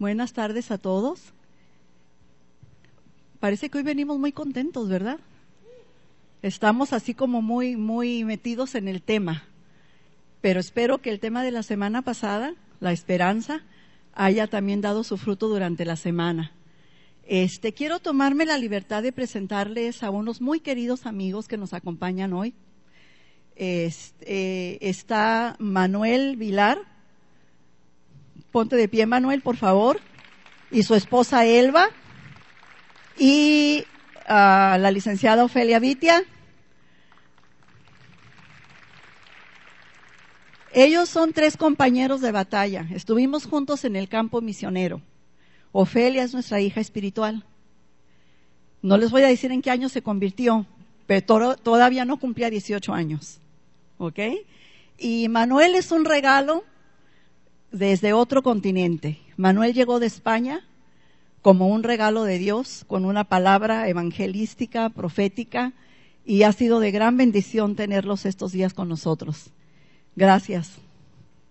Buenas tardes a todos. Parece que hoy venimos muy contentos, ¿verdad? Estamos así como muy, muy metidos en el tema. Pero espero que el tema de la semana pasada, la esperanza, haya también dado su fruto durante la semana. Este, quiero tomarme la libertad de presentarles a unos muy queridos amigos que nos acompañan hoy. Este, está Manuel Vilar, Ponte de pie, Manuel, por favor. Y su esposa Elba. Y ah, la licenciada Ofelia Vitia. Ellos son tres compañeros de batalla. Estuvimos juntos en el campo misionero. Ofelia es nuestra hija espiritual. No les voy a decir en qué año se convirtió, pero todavía no cumplía 18 años. ¿Ok? Y Manuel es un regalo desde otro continente. Manuel llegó de España como un regalo de Dios, con una palabra evangelística, profética, y ha sido de gran bendición tenerlos estos días con nosotros. Gracias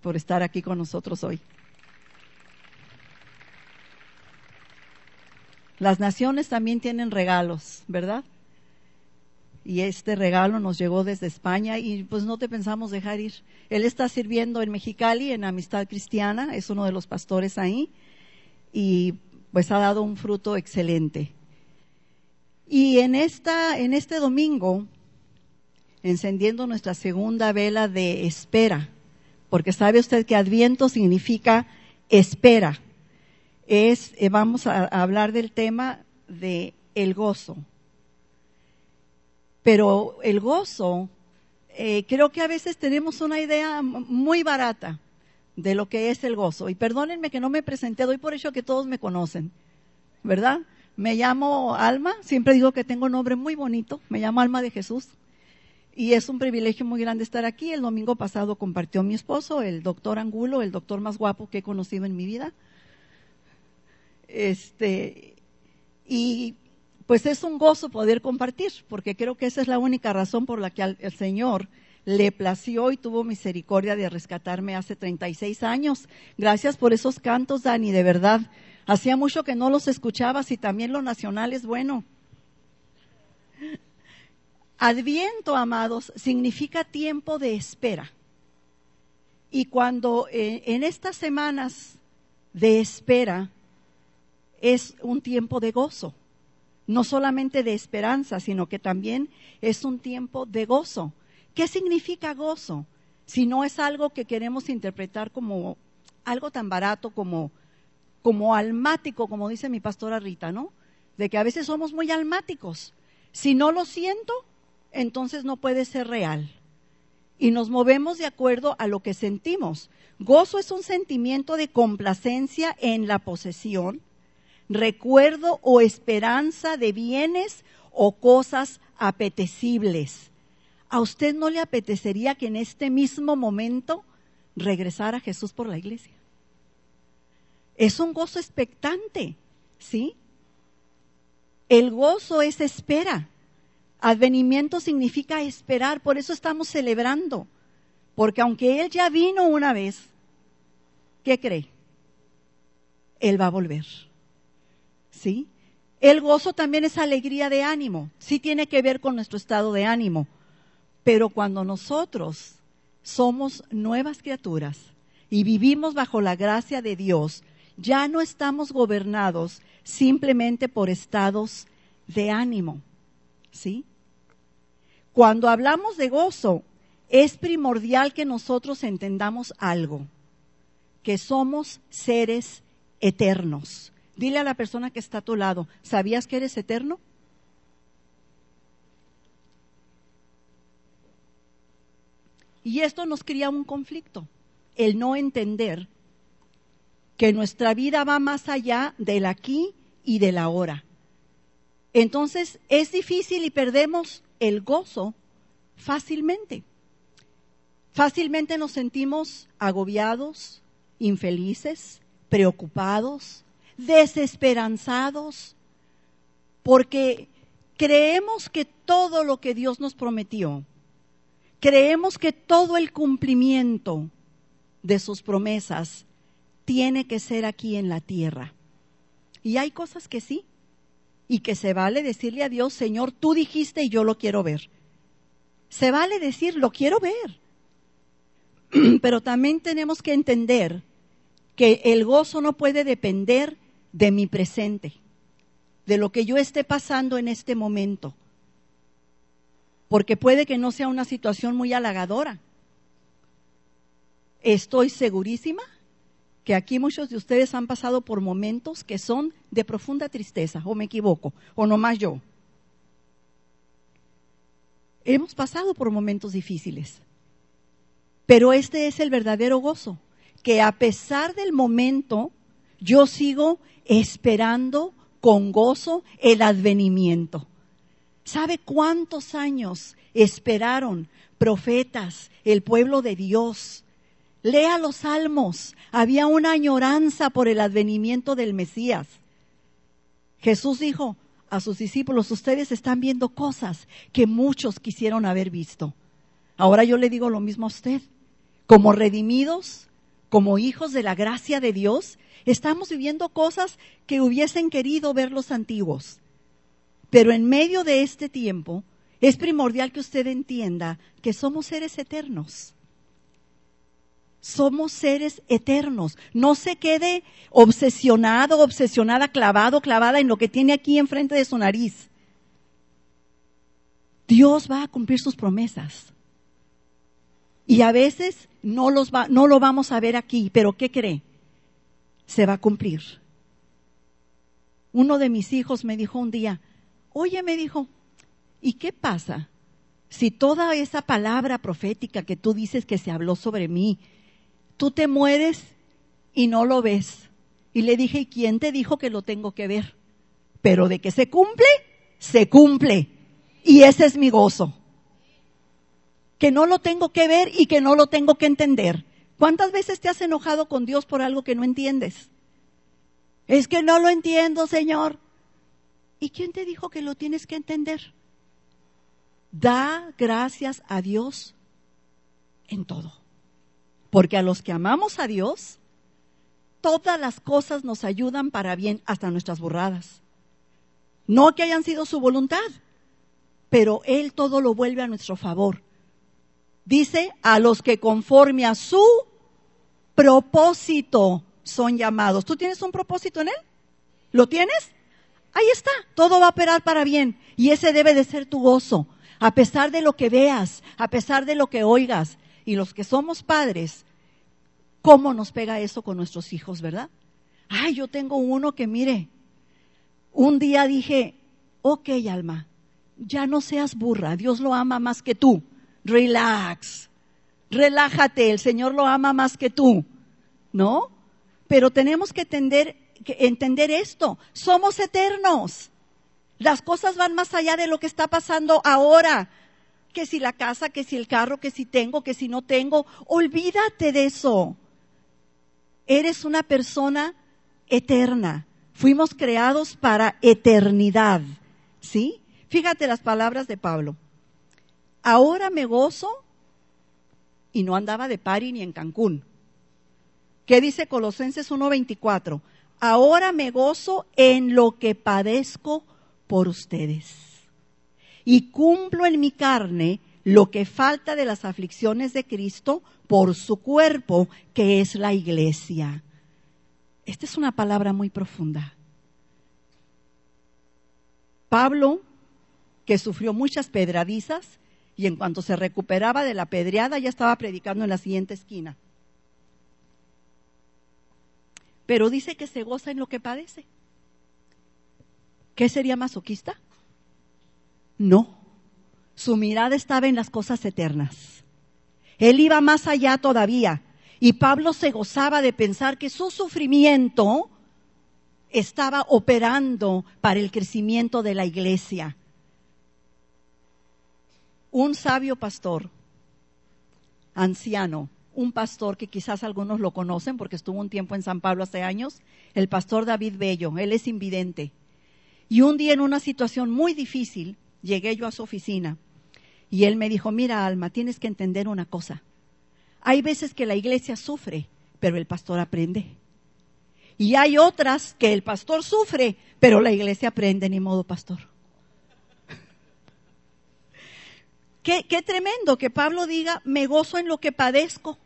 por estar aquí con nosotros hoy. Las naciones también tienen regalos, ¿verdad? Y este regalo nos llegó desde España y pues no te pensamos dejar ir. Él está sirviendo en Mexicali en Amistad Cristiana, es uno de los pastores ahí y pues ha dado un fruto excelente. Y en esta en este domingo encendiendo nuestra segunda vela de espera, porque sabe usted que Adviento significa espera. Es eh, vamos a hablar del tema de el gozo pero el gozo, eh, creo que a veces tenemos una idea muy barata de lo que es el gozo. Y perdónenme que no me presenté, doy por hecho que todos me conocen, ¿verdad? Me llamo Alma, siempre digo que tengo un nombre muy bonito, me llamo Alma de Jesús. Y es un privilegio muy grande estar aquí. El domingo pasado compartió mi esposo, el doctor Angulo, el doctor más guapo que he conocido en mi vida. Este, y pues es un gozo poder compartir, porque creo que esa es la única razón por la que el Señor le plació y tuvo misericordia de rescatarme hace 36 años. Gracias por esos cantos, Dani, de verdad. Hacía mucho que no los escuchabas y también lo nacional es bueno. Adviento, amados, significa tiempo de espera. Y cuando eh, en estas semanas de espera es un tiempo de gozo no solamente de esperanza, sino que también es un tiempo de gozo. ¿Qué significa gozo? Si no es algo que queremos interpretar como algo tan barato como, como almático, como dice mi pastora Rita, ¿no? De que a veces somos muy almáticos. Si no lo siento, entonces no puede ser real. Y nos movemos de acuerdo a lo que sentimos. Gozo es un sentimiento de complacencia en la posesión, recuerdo o esperanza de bienes o cosas apetecibles. ¿A usted no le apetecería que en este mismo momento regresara Jesús por la iglesia? Es un gozo expectante, ¿sí? El gozo es espera. Advenimiento significa esperar, por eso estamos celebrando. Porque aunque Él ya vino una vez, ¿qué cree? Él va a volver. ¿Sí? El gozo también es alegría de ánimo, sí tiene que ver con nuestro estado de ánimo, pero cuando nosotros somos nuevas criaturas y vivimos bajo la gracia de Dios, ya no estamos gobernados simplemente por estados de ánimo, ¿sí? Cuando hablamos de gozo, es primordial que nosotros entendamos algo, que somos seres eternos. Dile a la persona que está a tu lado, ¿sabías que eres eterno? Y esto nos crea un conflicto, el no entender que nuestra vida va más allá del aquí y del ahora. Entonces es difícil y perdemos el gozo fácilmente. Fácilmente nos sentimos agobiados, infelices, preocupados, desesperanzados, porque creemos que todo lo que Dios nos prometió, creemos que todo el cumplimiento de sus promesas tiene que ser aquí en la tierra. Y hay cosas que sí, y que se vale decirle a Dios, Señor, tú dijiste y yo lo quiero ver. Se vale decir, lo quiero ver. Pero también tenemos que entender que el gozo no puede depender de mi presente, de lo que yo esté pasando en este momento, porque puede que no sea una situación muy halagadora. Estoy segurísima que aquí muchos de ustedes han pasado por momentos que son de profunda tristeza, o me equivoco, o no más yo. Hemos pasado por momentos difíciles, pero este es el verdadero gozo, que a pesar del momento, yo sigo esperando con gozo el advenimiento. ¿Sabe cuántos años esperaron profetas, el pueblo de Dios? Lea los salmos. Había una añoranza por el advenimiento del Mesías. Jesús dijo a sus discípulos, ustedes están viendo cosas que muchos quisieron haber visto. Ahora yo le digo lo mismo a usted. Como redimidos, como hijos de la gracia de Dios, estamos viviendo cosas que hubiesen querido ver los antiguos. Pero en medio de este tiempo es primordial que usted entienda que somos seres eternos. Somos seres eternos. No se quede obsesionado, obsesionada, clavado, clavada en lo que tiene aquí enfrente de su nariz. Dios va a cumplir sus promesas. Y a veces no, los va, no lo vamos a ver aquí, pero ¿qué cree? Se va a cumplir. Uno de mis hijos me dijo un día, oye, me dijo, ¿y qué pasa si toda esa palabra profética que tú dices que se habló sobre mí, tú te mueres y no lo ves? Y le dije, ¿y quién te dijo que lo tengo que ver? Pero de que se cumple, se cumple. Y ese es mi gozo que no lo tengo que ver y que no lo tengo que entender. ¿Cuántas veces te has enojado con Dios por algo que no entiendes? Es que no lo entiendo, Señor. ¿Y quién te dijo que lo tienes que entender? Da gracias a Dios en todo. Porque a los que amamos a Dios, todas las cosas nos ayudan para bien, hasta nuestras burradas. No que hayan sido su voluntad, pero Él todo lo vuelve a nuestro favor dice, a los que conforme a su propósito son llamados. ¿Tú tienes un propósito en él? ¿Lo tienes? Ahí está, todo va a operar para bien y ese debe de ser tu gozo, a pesar de lo que veas, a pesar de lo que oigas. Y los que somos padres, ¿cómo nos pega eso con nuestros hijos, verdad? Ay, yo tengo uno que mire, un día dije, ok, alma, ya no seas burra, Dios lo ama más que tú relax, relájate, el Señor lo ama más que tú, ¿no? Pero tenemos que entender, esto, somos eternos. Las cosas van más allá de lo que está pasando ahora. Que si la casa, que si el carro, que si tengo, que si no tengo. Olvídate de eso. Eres una persona eterna. Fuimos creados para eternidad. ¿Sí? Fíjate las palabras de Pablo ahora me gozo y no andaba de pari ni en Cancún. ¿Qué dice Colosenses 1:24? Ahora me gozo en lo que padezco por ustedes. Y cumplo en mi carne lo que falta de las aflicciones de Cristo por su cuerpo, que es la iglesia. Esta es una palabra muy profunda. Pablo, que sufrió muchas pedradizas, y en cuanto se recuperaba de la pedreada ya estaba predicando en la siguiente esquina. Pero dice que se goza en lo que padece. ¿Qué sería masoquista? No. Su mirada estaba en las cosas eternas. Él iba más allá todavía. Y Pablo se gozaba de pensar que su sufrimiento estaba operando para el crecimiento de la iglesia un sabio pastor, anciano, un pastor que quizás algunos lo conocen porque estuvo un tiempo en San Pablo hace años, el pastor David Bello, él es invidente. Y un día en una situación muy difícil, llegué yo a su oficina y él me dijo, mira Alma, tienes que entender una cosa. Hay veces que la iglesia sufre, pero el pastor aprende. Y hay otras que el pastor sufre, pero la iglesia aprende, ni modo, pastor. Qué, tremendo que Pablo diga, me gozo en lo que padezco.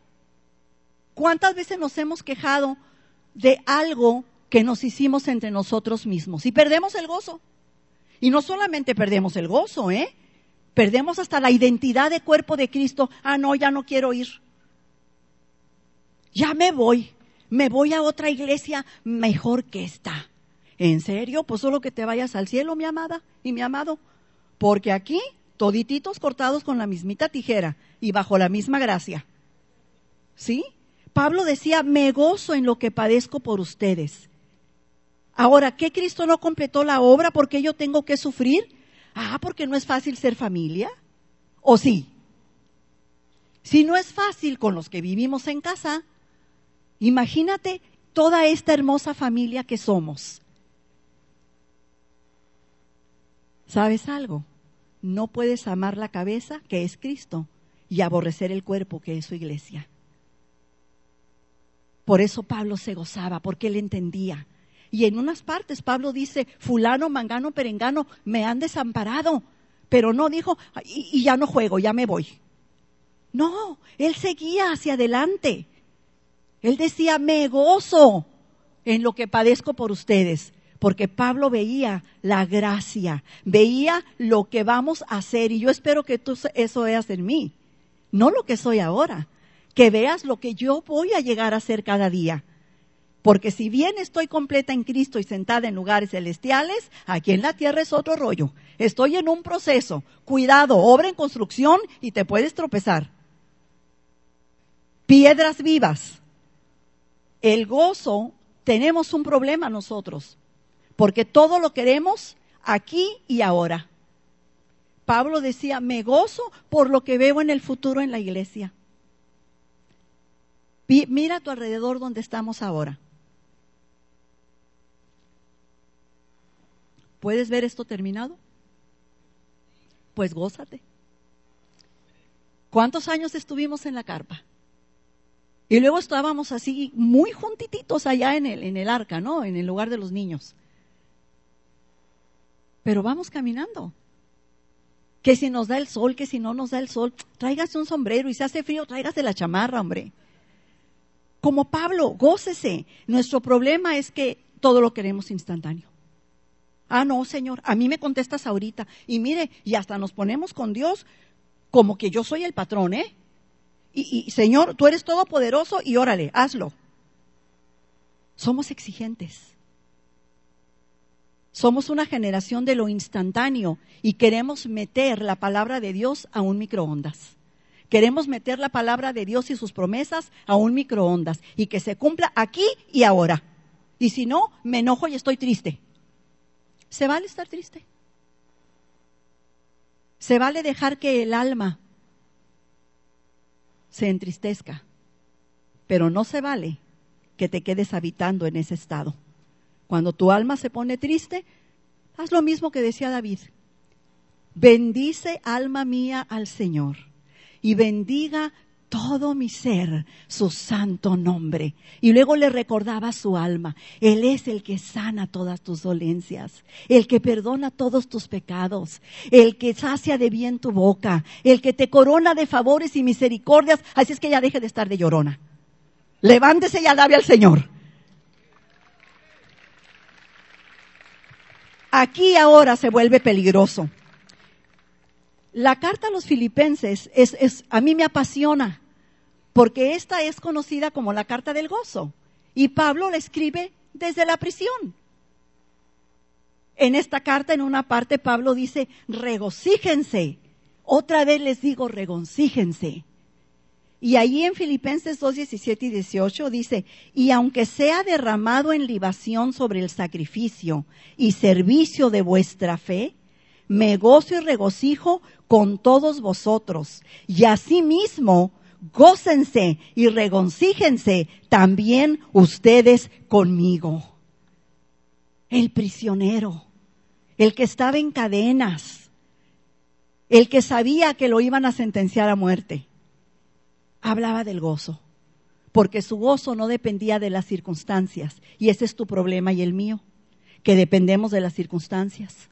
¿Cuántas veces nos hemos quejado de algo que nos hicimos entre nosotros mismos y perdemos el gozo? Y no solamente perdemos el gozo, ¿eh? Perdemos hasta la identidad de cuerpo de Cristo. Ah, no, ya no quiero ir. Ya me voy. Me voy a otra iglesia mejor que esta. ¿En serio? Pues solo que te vayas al cielo, mi amada y mi amado. Porque aquí, todititos cortados con la mismita tijera y bajo la misma gracia. ¿Sí? Pablo decía, me gozo en lo que padezco por ustedes. Ahora, ¿qué Cristo no completó la obra? ¿Por qué yo tengo que sufrir? Ah, porque no es fácil ser familia. ¿O sí? Si no es fácil con los que vivimos en casa, imagínate toda esta hermosa familia que somos. ¿Sabes algo? No puedes amar la cabeza, que es Cristo, y aborrecer el cuerpo, que es su iglesia. Por eso Pablo se gozaba, porque él entendía y en unas partes Pablo dice, fulano, mangano, perengano, me han desamparado. Pero no dijo, y, ya no juego, ya me voy. No, él seguía hacia adelante. Él decía, me gozo en lo que padezco por ustedes. Porque Pablo veía la gracia, veía lo que vamos a hacer. Y yo espero que tú eso veas en mí. No lo que soy ahora. Que veas lo que yo voy a llegar a ser cada día. Porque si bien estoy completa en Cristo y sentada en lugares celestiales, aquí en la tierra es otro rollo. Estoy en un proceso. Cuidado, obra en construcción y te puedes tropezar. Piedras vivas. El gozo, tenemos un problema nosotros, porque todo lo queremos aquí y ahora. Pablo decía, me gozo por lo que veo en el futuro en la iglesia. Mira a tu alrededor donde estamos ahora. ¿Puedes ver esto terminado? Pues gózate. ¿Cuántos años estuvimos en la carpa? Y luego estábamos así muy juntititos allá en el, en el arca, ¿no? En el lugar de los niños. Pero vamos caminando. Que si nos da el sol, que si no nos da el sol, tráigase un sombrero y si hace frío, tráigase la chamarra, hombre. Como Pablo, gócese. Nuestro problema es que todo lo queremos instantáneo. Ah, no, Señor, a mí me contestas ahorita. Y mire, y hasta nos ponemos con Dios como que yo soy el patrón, ¿eh? Y, Señor, tú eres todopoderoso y órale, hazlo. Somos exigentes. Somos una generación de lo instantáneo y queremos meter la palabra de Dios a un microondas. Queremos meter la palabra de Dios y sus promesas a un microondas y que se cumpla aquí y ahora. Y si no, me enojo y estoy triste. Se vale estar triste. Se vale dejar que el alma se entristezca, pero no se vale que te quedes habitando en ese estado. Cuando tu alma se pone triste, haz lo mismo que decía David. Bendice alma mía al Señor y bendiga todo mi ser su santo nombre. Y luego le recordaba su alma, Él es el que sana todas tus dolencias, el que perdona todos tus pecados, el que sacia de bien tu boca, el que te corona de favores y misericordias. Así es que ya deje de estar de llorona. Levántese y alabe al Señor. Aquí ahora se vuelve peligroso. La carta a los filipenses es, es, a mí me apasiona porque esta es conocida como la carta del gozo. Y Pablo la escribe desde la prisión. En esta carta, en una parte, Pablo dice, regocíjense. Otra vez les digo, regocíjense. Y ahí en Filipenses 2, 17 y 18 dice, y aunque sea derramado en libación sobre el sacrificio y servicio de vuestra fe, me gozo y regocijo con todos vosotros. Y asimismo, gócense y regoncíjense también ustedes conmigo. El prisionero, el que estaba en cadenas, el que sabía que lo iban a sentenciar a muerte, hablaba del gozo. porque su gozo no dependía de las circunstancias. Y ese es tu problema y el mío, que dependemos de las circunstancias.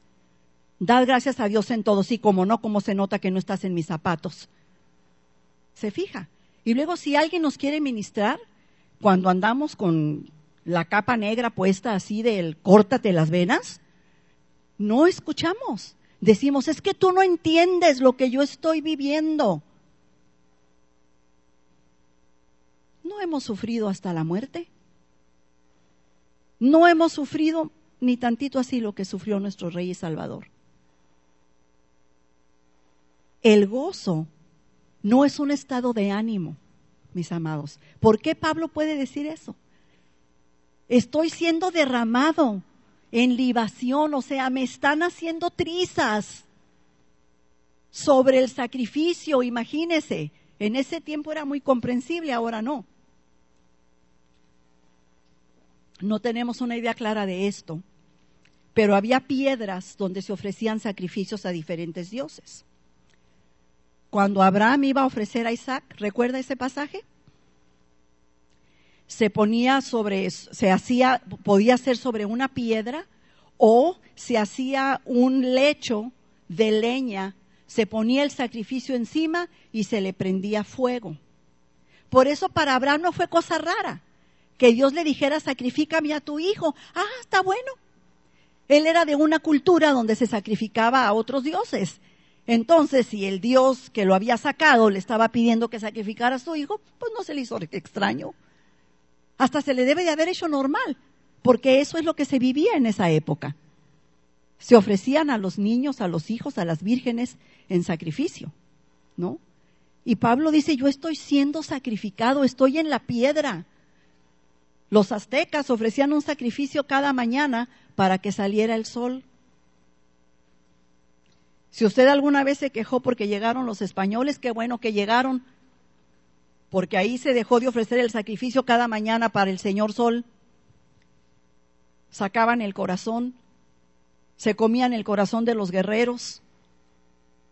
Dad gracias a Dios en todo, sí, como no, como se nota que no estás en mis zapatos. Se fija. Y luego si alguien nos quiere ministrar, cuando andamos con la capa negra puesta así del córtate las venas, no escuchamos. Decimos, es que tú no entiendes lo que yo estoy viviendo. No hemos sufrido hasta la muerte. No hemos sufrido ni tantito así lo que sufrió nuestro Rey y Salvador. El gozo no es un estado de ánimo, mis amados. ¿Por qué Pablo puede decir eso? Estoy siendo derramado en libación, o sea, me están haciendo trizas sobre el sacrificio, imagínese. En ese tiempo era muy comprensible, ahora no. No tenemos una idea clara de esto, pero había piedras donde se ofrecían sacrificios a diferentes dioses. Cuando Abraham iba a ofrecer a Isaac, ¿recuerda ese pasaje? se ponía sobre, se hacía, podía ser sobre una piedra o se hacía un lecho de leña, se ponía el sacrificio encima y se le prendía fuego. Por eso para Abraham no fue cosa rara que Dios le dijera, sacrifícame a tu hijo. Ah, está bueno. Él era de una cultura donde se sacrificaba a otros dioses. Entonces, si el Dios que lo había sacado le estaba pidiendo que sacrificara a su hijo, pues no se le hizo extraño. Hasta se le debe de haber hecho normal, porque eso es lo que se vivía en esa época. Se ofrecían a los niños, a los hijos, a las vírgenes en sacrificio, ¿no? Y Pablo dice, yo estoy siendo sacrificado, estoy en la piedra. Los aztecas ofrecían un sacrificio cada mañana para que saliera el sol. Si usted alguna vez se quejó porque llegaron los españoles, qué bueno que llegaron, porque ahí se dejó de ofrecer el sacrificio cada mañana para el Señor Sol. Sacaban el corazón, se comían el corazón de los guerreros.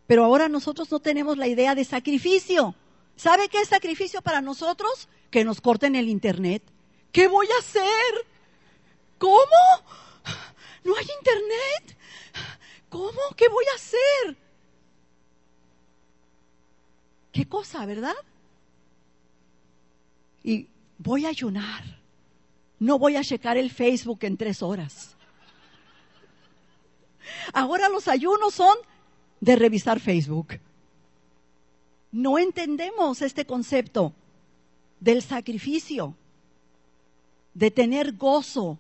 Pero ahora nosotros no tenemos la idea de sacrificio. ¿Sabe qué es sacrificio para nosotros? Que nos corten el internet. ¿Qué voy a hacer? ¿Cómo? ¿No hay internet? ¿Cómo? ¿Qué voy a hacer? ¿Qué cosa, verdad? y voy a ayunar. No voy a checar el Facebook en tres horas. Ahora los ayunos son de revisar Facebook. No entendemos este concepto del sacrificio, de tener gozo,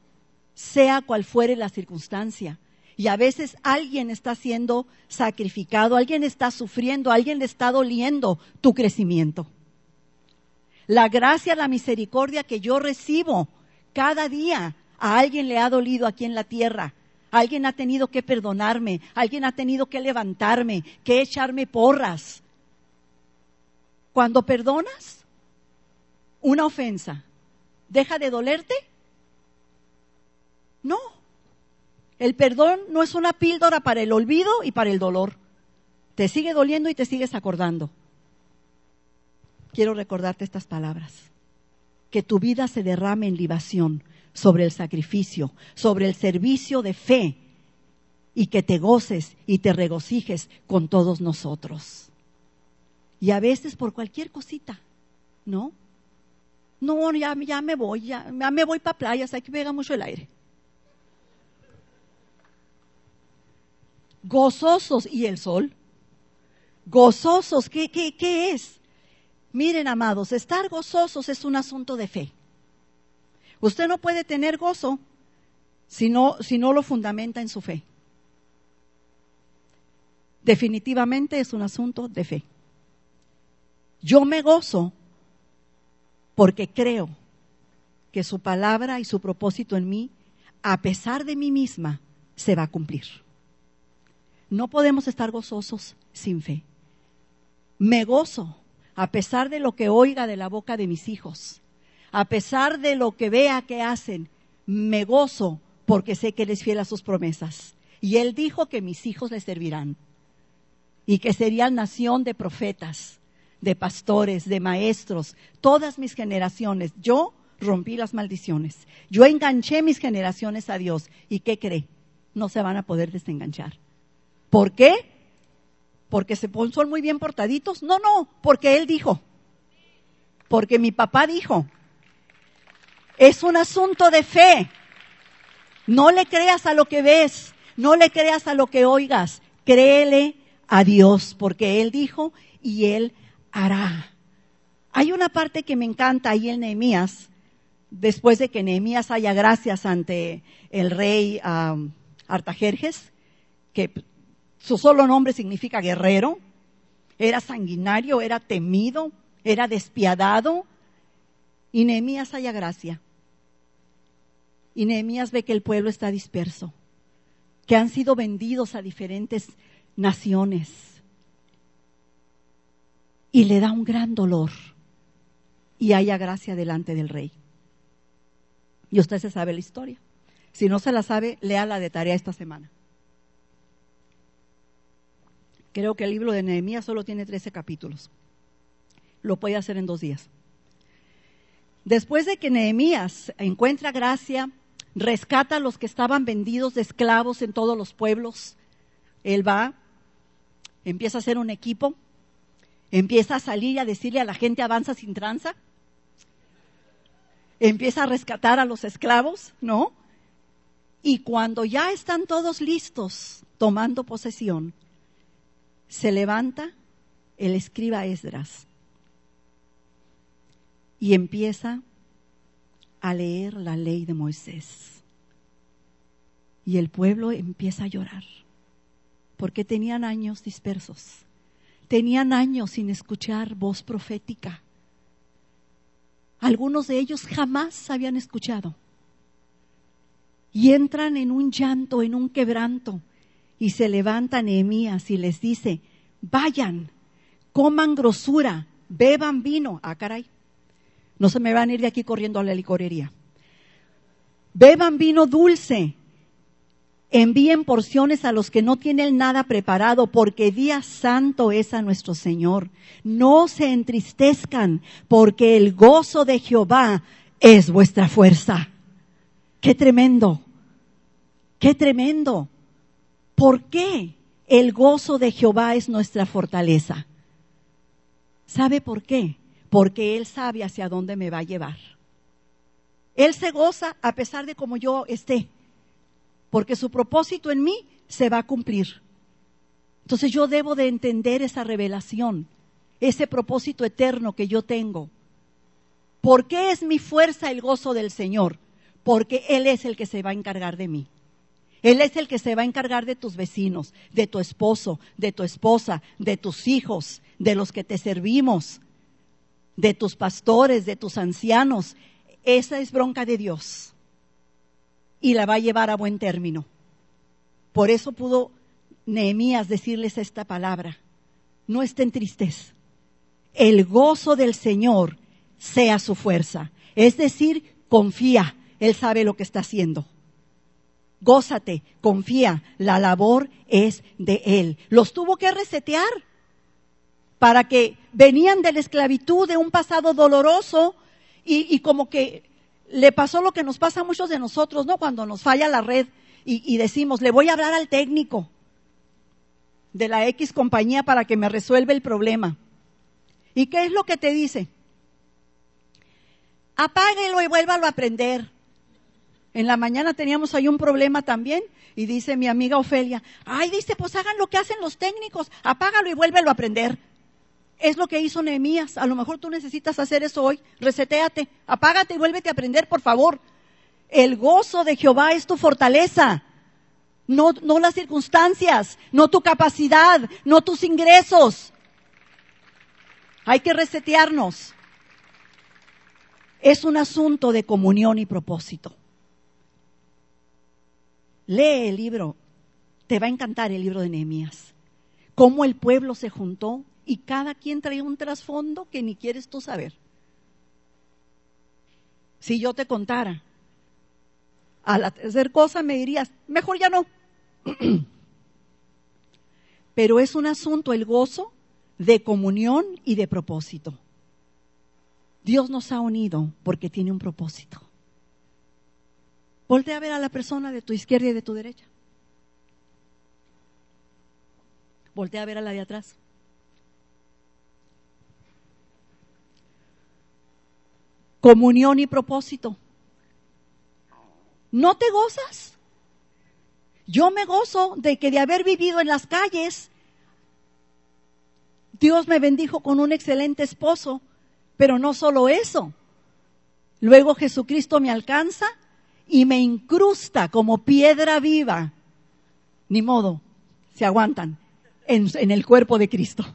sea cual fuere la circunstancia. Y a veces alguien está siendo sacrificado, alguien está sufriendo, alguien le está doliendo tu crecimiento. La gracia, la misericordia que yo recibo cada día a alguien le ha dolido aquí en la tierra. Alguien ha tenido que perdonarme, alguien ha tenido que levantarme, que echarme porras. Cuando perdonas una ofensa, ¿deja de dolerte? No. El perdón no es una píldora para el olvido y para el dolor. Te sigue doliendo y te sigues acordando quiero recordarte estas palabras. Que tu vida se derrame en libación sobre el sacrificio, sobre el servicio de fe y que te goces y te regocijes con todos nosotros. Y a veces por cualquier cosita, ¿no? No, ya, ya me voy, ya, me voy para playas, aquí pega mucho el aire. Gozosos y el sol. Gozosos, ¿qué, qué, qué es? Miren, amados, estar gozosos es un asunto de fe. Usted no puede tener gozo si no, si no lo fundamenta en su fe. Definitivamente es un asunto de fe. Yo me gozo porque creo que su palabra y su propósito en mí, a pesar de mí misma, se va a cumplir. No podemos estar gozosos sin fe. Me gozo a pesar de lo que oiga de la boca de mis hijos, a pesar de lo que vea que hacen, me gozo porque sé que Él es fiel a sus promesas. Y Él dijo que mis hijos le servirán y que serían nación de profetas, de pastores, de maestros, todas mis generaciones. Yo rompí las maldiciones. Yo enganché mis generaciones a Dios. ¿Y qué cree? No se van a poder desenganchar. ¿Por qué? Porque se son muy bien portaditos. No, no, porque Él dijo. Porque mi papá dijo. Es un asunto de fe. No le creas a lo que ves, no le creas a lo que oigas, créele a Dios, porque Él dijo y Él hará. Hay una parte que me encanta ahí en Nehemías, después de que Nehemías haya gracias ante el rey Artajerjes, que su solo nombre significa guerrero, era sanguinario, era temido, era despiadado, y Nehemías haya gracia. Y Nehemías ve que el pueblo está disperso, que han sido vendidos a diferentes naciones. Y le da un gran dolor. Y haya gracia delante del rey. Y usted se sabe la historia. Si no se la sabe, lea la de tarea esta semana. Creo que el libro de Nehemías solo tiene 13 capítulos. Lo puede hacer en dos días. Después de que Nehemías encuentra gracia, rescata a los que estaban vendidos de esclavos en todos los pueblos, él va, empieza a hacer un equipo, empieza a salir y a decirle a la gente avanza sin tranza, empieza a rescatar a los esclavos, ¿no? Y cuando ya están todos listos tomando posesión, se levanta el escriba Esdras y empieza a leer la ley de Moisés. Y el pueblo empieza a llorar, porque tenían años dispersos, tenían años sin escuchar voz profética. Algunos de ellos jamás habían escuchado. Y entran en un llanto, en un quebranto, y se levanta Nehemías y les dice, vayan, coman grosura, beban vino. Ah, caray. No se me van a ir de aquí corriendo a la licorería. Beban vino dulce. Envíen porciones a los que no tienen nada preparado, porque día santo es a nuestro Señor. No se entristezcan, porque el gozo de Jehová es vuestra fuerza. Qué tremendo, qué tremendo. ¿Por qué el gozo de Jehová es nuestra fortaleza? ¿Sabe por qué? porque Él sabe hacia dónde me va a llevar. Él se goza a pesar de como yo esté, porque su propósito en mí se va a cumplir. Entonces yo debo de entender esa revelación, ese propósito eterno que yo tengo. ¿Por qué es mi fuerza el gozo del Señor? Porque Él es el que se va a encargar de mí. Él es el que se va a encargar de tus vecinos, de tu esposo, de tu esposa, de tus hijos, de los que te servimos, de tus pastores, de tus ancianos. Esa es bronca de Dios. Y la va a llevar a buen término. Por eso pudo Nehemías decirles esta palabra. No estén tristes. El gozo del Señor sea su fuerza. Es decir, confía. Él sabe lo que está haciendo. Gózate, confía. La labor es de Él. Los tuvo que resetear para que venían de la esclavitud, de un pasado doloroso, y, como que le pasó lo que nos pasa a muchos de nosotros, ¿no? Cuando nos falla la red y, decimos, le voy a hablar al técnico de la X compañía para que me resuelva el problema. ¿Y qué es lo que te dice? Apáguelo y vuélvalo a aprender. En la mañana teníamos ahí un problema también y dice mi amiga Ofelia, ay, dice, pues hagan lo que hacen los técnicos, apágalo y vuélvelo a aprender. Es lo que hizo Nehemías. A lo mejor tú necesitas hacer eso hoy. Resetéate, apágate y vuélvete a aprender, por favor. El gozo de Jehová es tu fortaleza. No, no las circunstancias, no tu capacidad, no tus ingresos. Hay que resetearnos. Es un asunto de comunión y propósito. Lee el libro. Te va a encantar el libro de Nehemías. Cómo el pueblo se juntó y cada quien traía un trasfondo que ni quieres tú saber. Si yo te contara, a la tercera cosa me dirías, mejor ya no. Pero es un asunto, el gozo de comunión y de propósito. Dios nos ha unido porque tiene un propósito. Voltea a ver a la persona de tu izquierda y de tu derecha. Voltea a ver a la de atrás. Comunión y propósito. ¿No te gozas? Yo me gozo de que de haber vivido en las calles, Dios me bendijo con un excelente esposo, pero no solo eso. Luego Jesucristo me alcanza y me incrusta como piedra viva. Ni modo, se aguantan en, en el cuerpo de Cristo.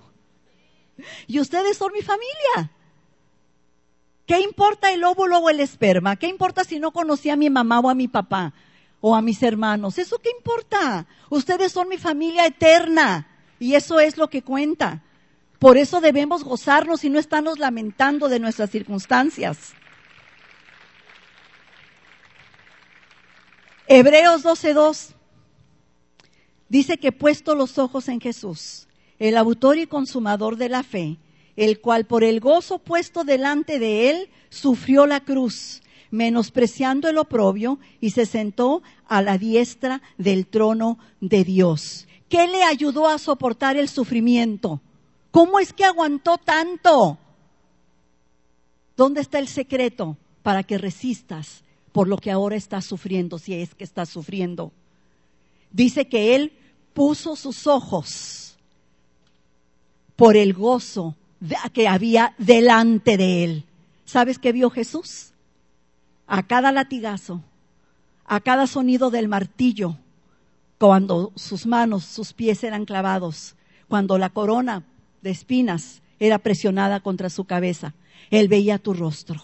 Y ustedes son mi familia. ¿Qué importa el óvulo o el esperma? ¿Qué importa si no conocí a mi mamá o a mi papá o a mis hermanos? ¿Eso qué importa? Ustedes son mi familia eterna y eso es lo que cuenta. Por eso debemos gozarnos y no estarnos lamentando de nuestras circunstancias. Hebreos 12:2 dice que puesto los ojos en Jesús, el autor y consumador de la fe, el cual por el gozo puesto delante de él sufrió la cruz, menospreciando el oprobio, y se sentó a la diestra del trono de Dios. ¿Qué le ayudó a soportar el sufrimiento? ¿Cómo es que aguantó tanto? ¿Dónde está el secreto para que resistas por lo que ahora estás sufriendo, si es que estás sufriendo? Dice que él puso sus ojos por el gozo que había delante de él. ¿Sabes qué vio Jesús? A cada latigazo, a cada sonido del martillo, cuando sus manos, sus pies eran clavados, cuando la corona de espinas era presionada contra su cabeza, él veía tu rostro,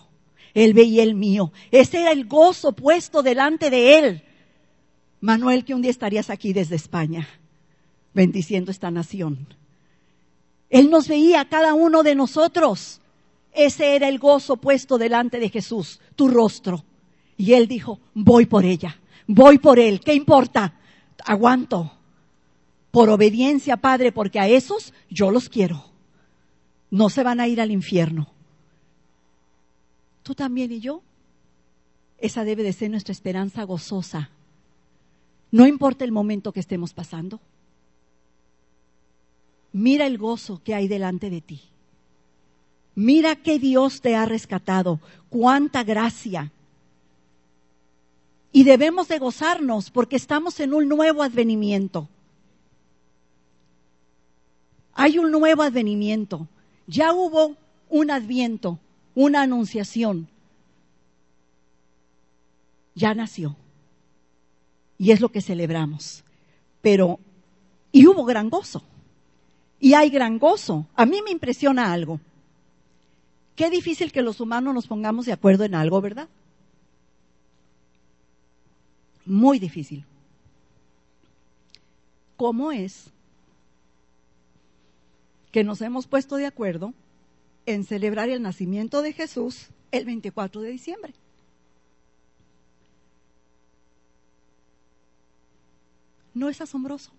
él veía el mío. Ese era el gozo puesto delante de él. Manuel, que un día estarías aquí desde España, bendiciendo esta nación. Él nos veía cada uno de nosotros. Ese era el gozo puesto delante de Jesús, tu rostro. Y él dijo, voy por ella, voy por él, ¿qué importa? Aguanto. Por obediencia, Padre, porque a esos yo los quiero. No se van a ir al infierno. Tú también y yo. Esa debe de ser nuestra esperanza gozosa. No importa el momento que estemos pasando. Mira el gozo que hay delante de ti. Mira que Dios te ha rescatado, cuánta gracia. Y debemos de gozarnos porque estamos en un nuevo advenimiento. Hay un nuevo advenimiento. Ya hubo un adviento, una anunciación. Ya nació. Y es lo que celebramos. Pero, y hubo gran gozo y hay gran gozo. A mí me impresiona algo. Qué difícil que los humanos nos pongamos de acuerdo en algo, ¿verdad? Muy difícil. ¿Cómo es que nos hemos puesto de acuerdo en celebrar el nacimiento de Jesús el 24 de diciembre? ¿No es asombroso?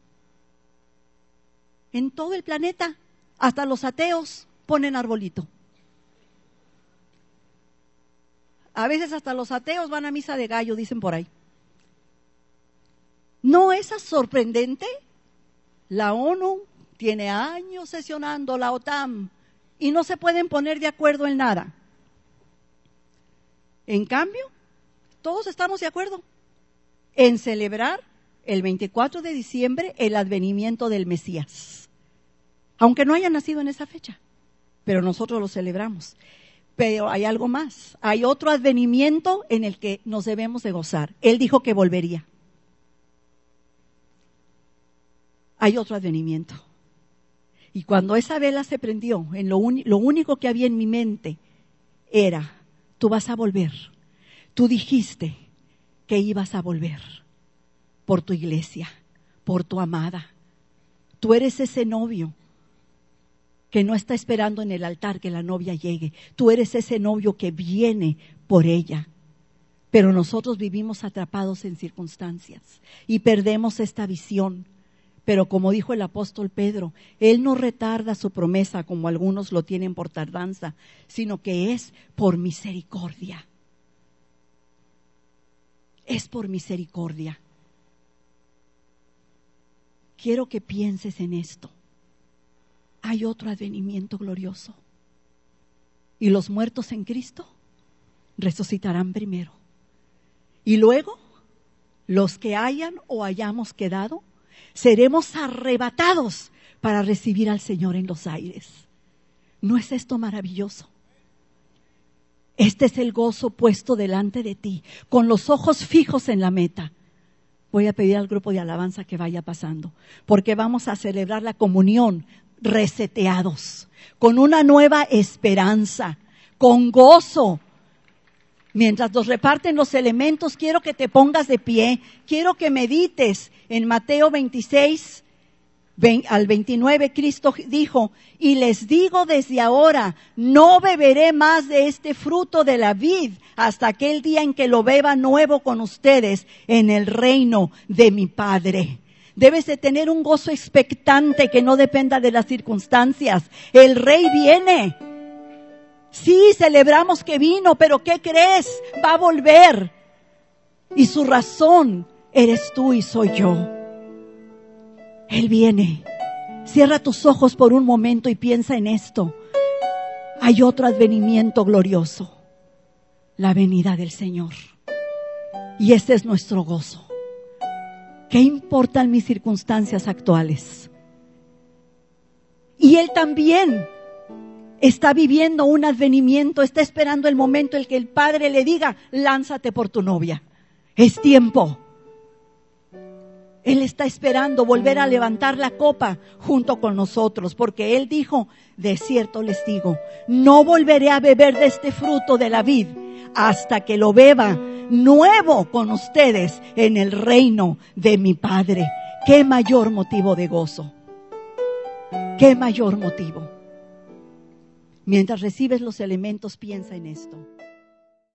En todo el planeta. Hasta los ateos ponen arbolito. A veces hasta los ateos van a misa de gallo, dicen por ahí. ¿No es sorprendente? La ONU tiene años sesionando, la OTAN, y no se pueden poner de acuerdo en nada. En cambio, todos estamos de acuerdo en celebrar el 24 de diciembre el advenimiento del Mesías aunque no haya nacido en esa fecha, pero nosotros lo celebramos. Pero hay algo más, hay otro advenimiento en el que nos debemos de gozar. Él dijo que volvería. Hay otro advenimiento. Y cuando esa vela se prendió, en lo, lo único que había en mi mente era, tú vas a volver. Tú dijiste que ibas a volver por tu iglesia, por tu amada. Tú eres ese novio que no está esperando en el altar que la novia llegue. Tú eres ese novio que viene por ella. Pero nosotros vivimos atrapados en circunstancias y perdemos esta visión. Pero como dijo el apóstol Pedro, Él no retarda su promesa como algunos lo tienen por tardanza, sino que es por misericordia. Es por misericordia. Quiero que pienses en esto. Hay otro advenimiento glorioso. Y los muertos en Cristo resucitarán primero. Y luego, los que hayan o hayamos quedado, seremos arrebatados para recibir al Señor en los aires. ¿No es esto maravilloso? Este es el gozo puesto delante de ti, con los ojos fijos en la meta. Voy a pedir al grupo de alabanza que vaya pasando, porque vamos a celebrar la comunión reseteados, con una nueva esperanza, con gozo. Mientras nos reparten los elementos, quiero que te pongas de pie, quiero que medites en Mateo 26, al 29, Cristo dijo, y les digo desde ahora, no beberé más de este fruto de la vid hasta aquel día en que lo beba nuevo con ustedes en el reino de mi Padre. Debes de tener un gozo expectante que no dependa de las circunstancias. El rey viene. Sí, celebramos que vino, pero ¿qué crees? Va a volver. Y su razón eres tú y soy yo. Él viene. Cierra tus ojos por un momento y piensa en esto. Hay otro advenimiento glorioso, la venida del Señor. Y este es nuestro gozo. ¿Qué importan mis circunstancias actuales? Y Él también está viviendo un advenimiento, está esperando el momento en que el Padre le diga, lánzate por tu novia. Es tiempo. Él está esperando volver a levantar la copa junto con nosotros, porque Él dijo, de cierto les digo, no volveré a beber de este fruto de la vid hasta que lo beba nuevo con ustedes en el reino de mi Padre. ¿Qué mayor motivo de gozo? ¿Qué mayor motivo? Mientras recibes los elementos, piensa en esto.